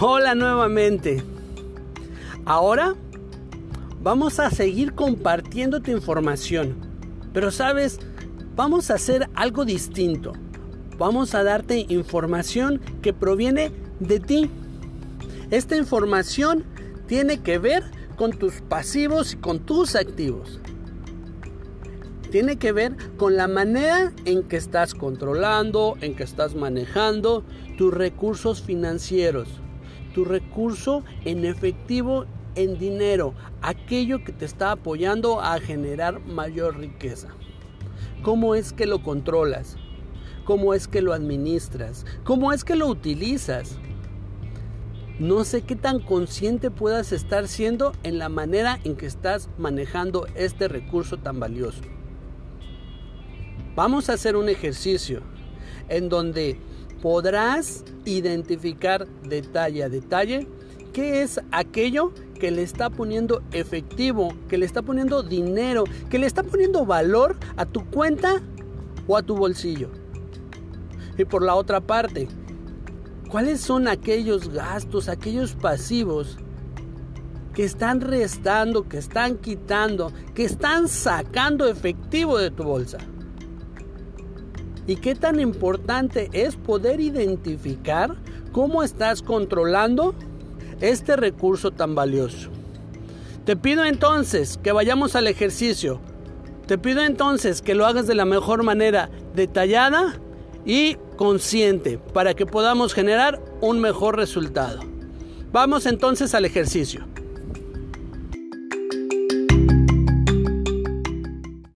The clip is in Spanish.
Hola nuevamente. Ahora vamos a seguir compartiendo tu información. Pero sabes, vamos a hacer algo distinto. Vamos a darte información que proviene de ti. Esta información tiene que ver con tus pasivos y con tus activos. Tiene que ver con la manera en que estás controlando, en que estás manejando tus recursos financieros tu recurso en efectivo, en dinero, aquello que te está apoyando a generar mayor riqueza. ¿Cómo es que lo controlas? ¿Cómo es que lo administras? ¿Cómo es que lo utilizas? No sé qué tan consciente puedas estar siendo en la manera en que estás manejando este recurso tan valioso. Vamos a hacer un ejercicio en donde podrás identificar detalle a detalle qué es aquello que le está poniendo efectivo, que le está poniendo dinero, que le está poniendo valor a tu cuenta o a tu bolsillo. Y por la otra parte, ¿cuáles son aquellos gastos, aquellos pasivos que están restando, que están quitando, que están sacando efectivo de tu bolsa? Y qué tan importante es poder identificar cómo estás controlando este recurso tan valioso. Te pido entonces que vayamos al ejercicio. Te pido entonces que lo hagas de la mejor manera, detallada y consciente, para que podamos generar un mejor resultado. Vamos entonces al ejercicio.